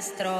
Jackal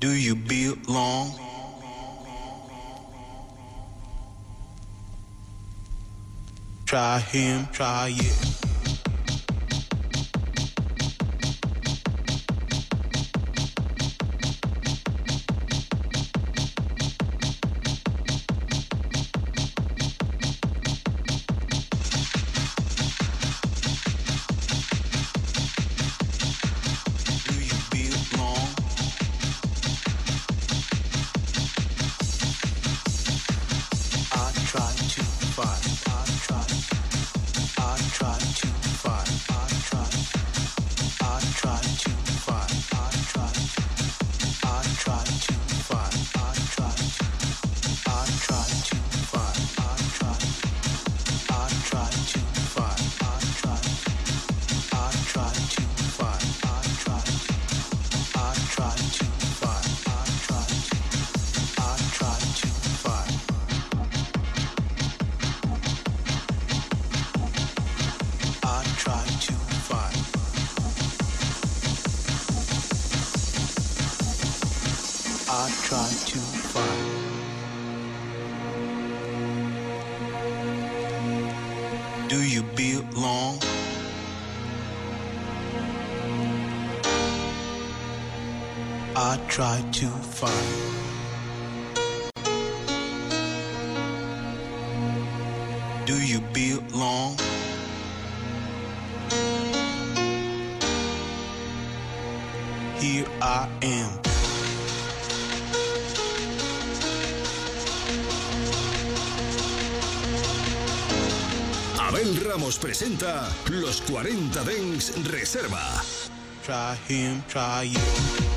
Do you belong? Try him, try it. do you belong? Here I am. Abel Ramos presenta Los 40 Dens Reserva. Try him, try you.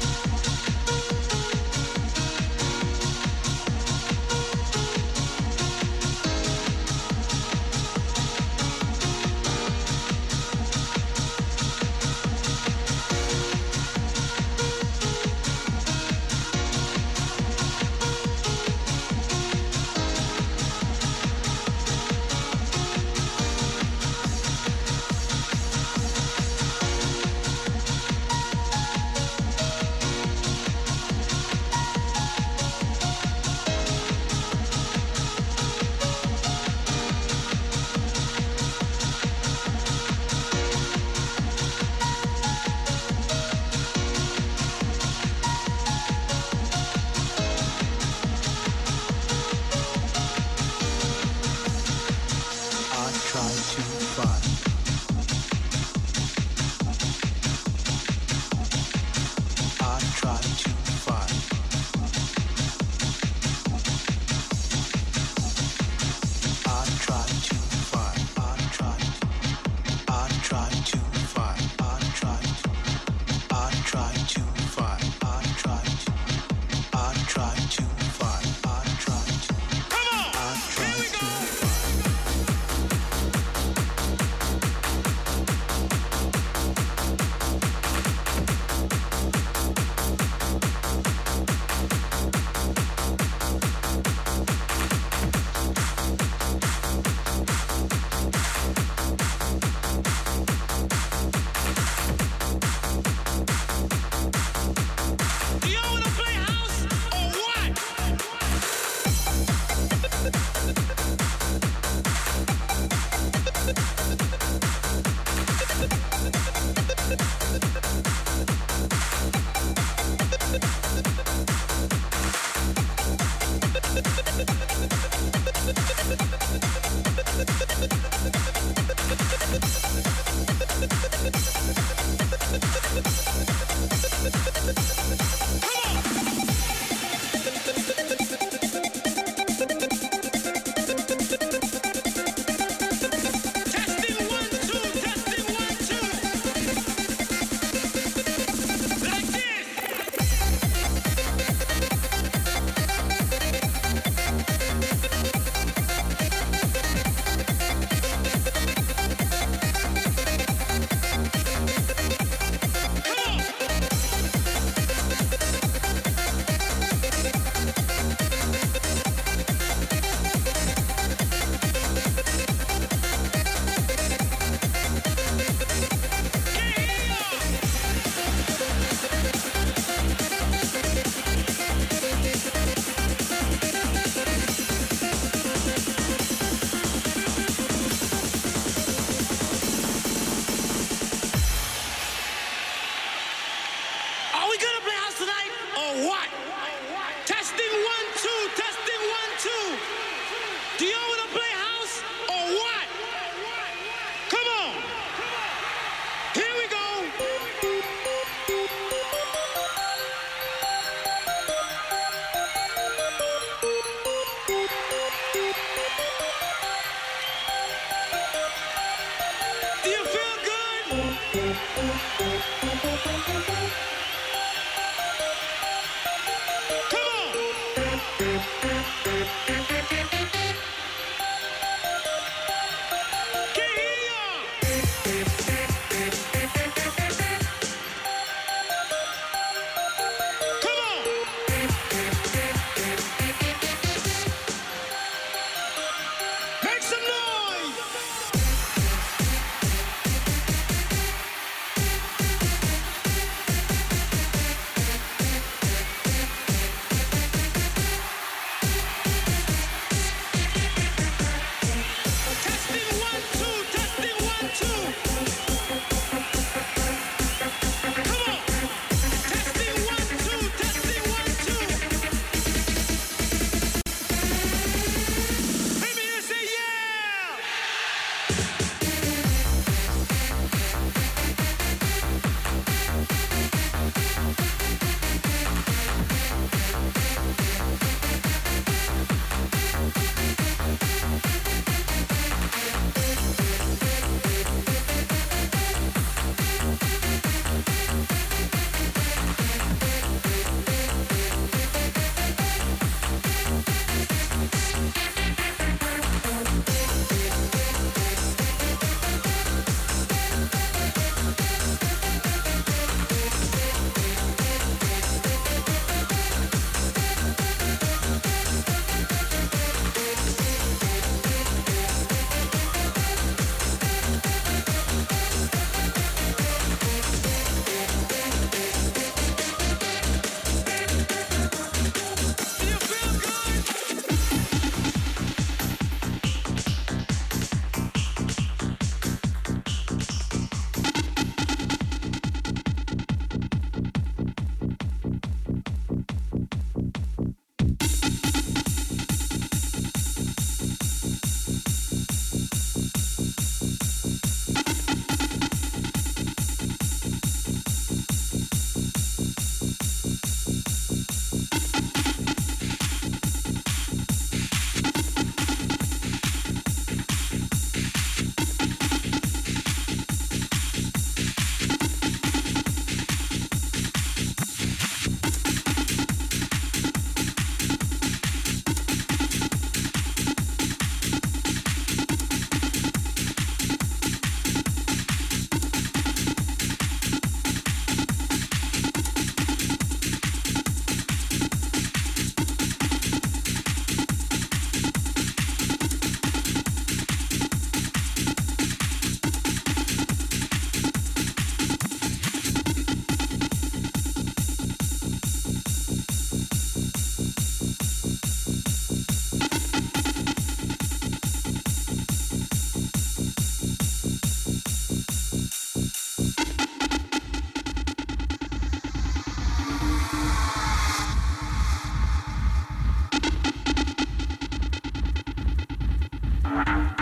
Thank you.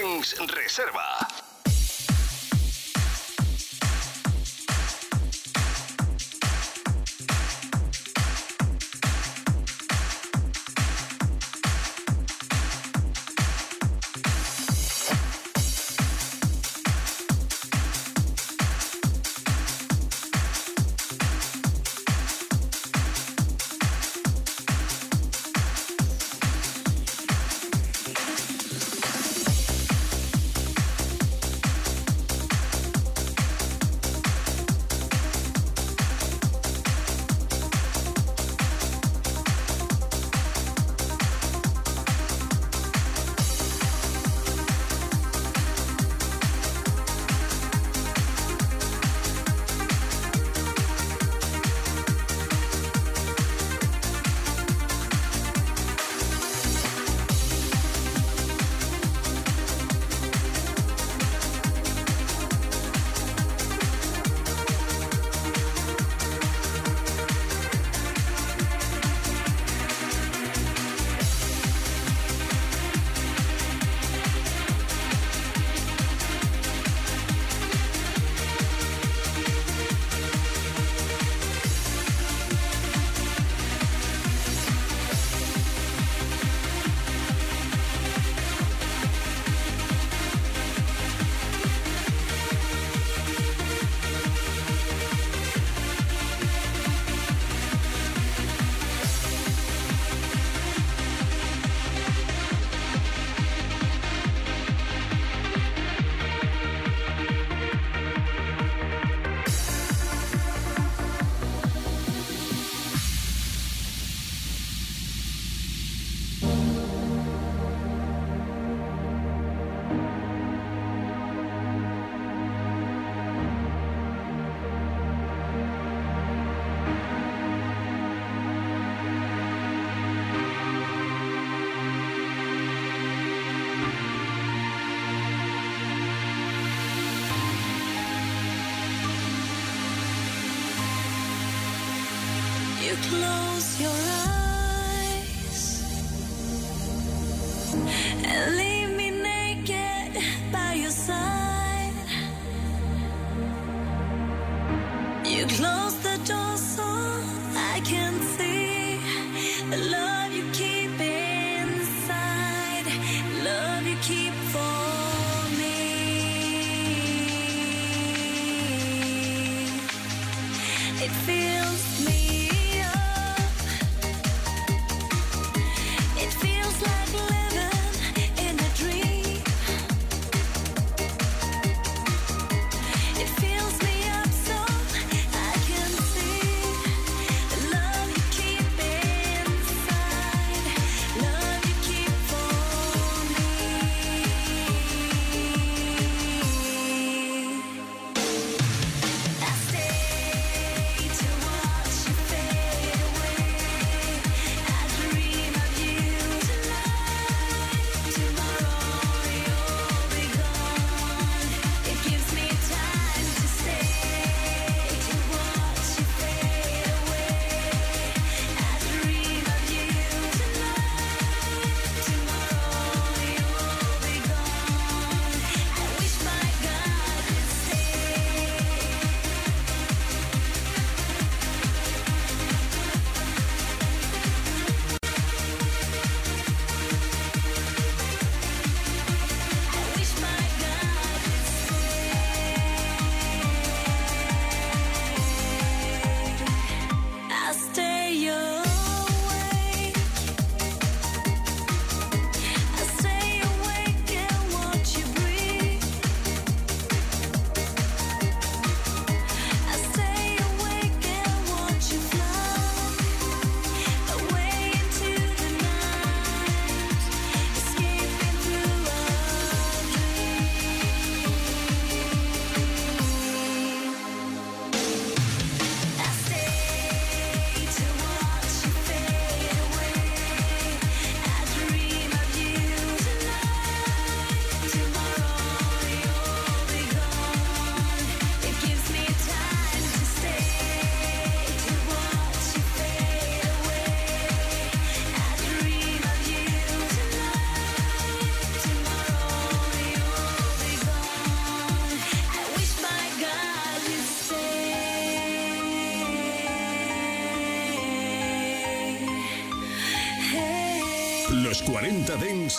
40 Dens Reserva.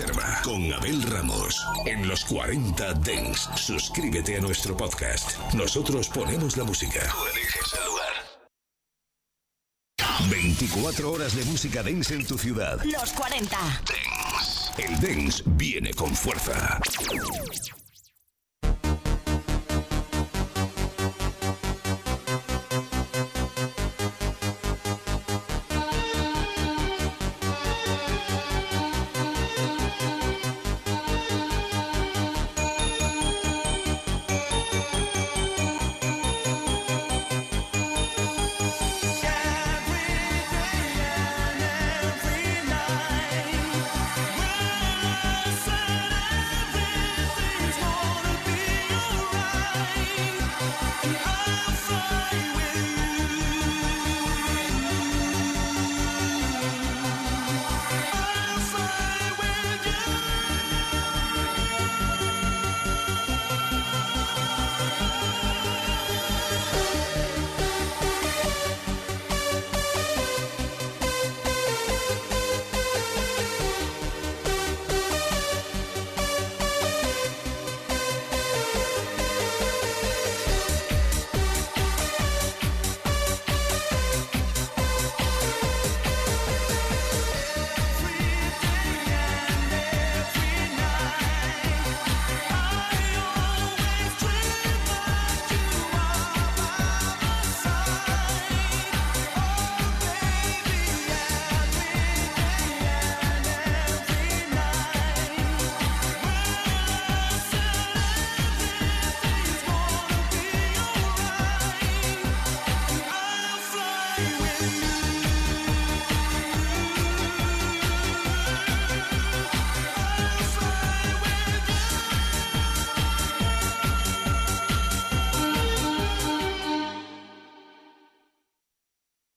Reserva con Abel Ramos. En los 40 Dens, suscríbete a nuestro podcast. Nosotros ponemos la música. Tú eliges el lugar. 24 horas de música dance en tu ciudad. Los 40. El dance viene con fuerza.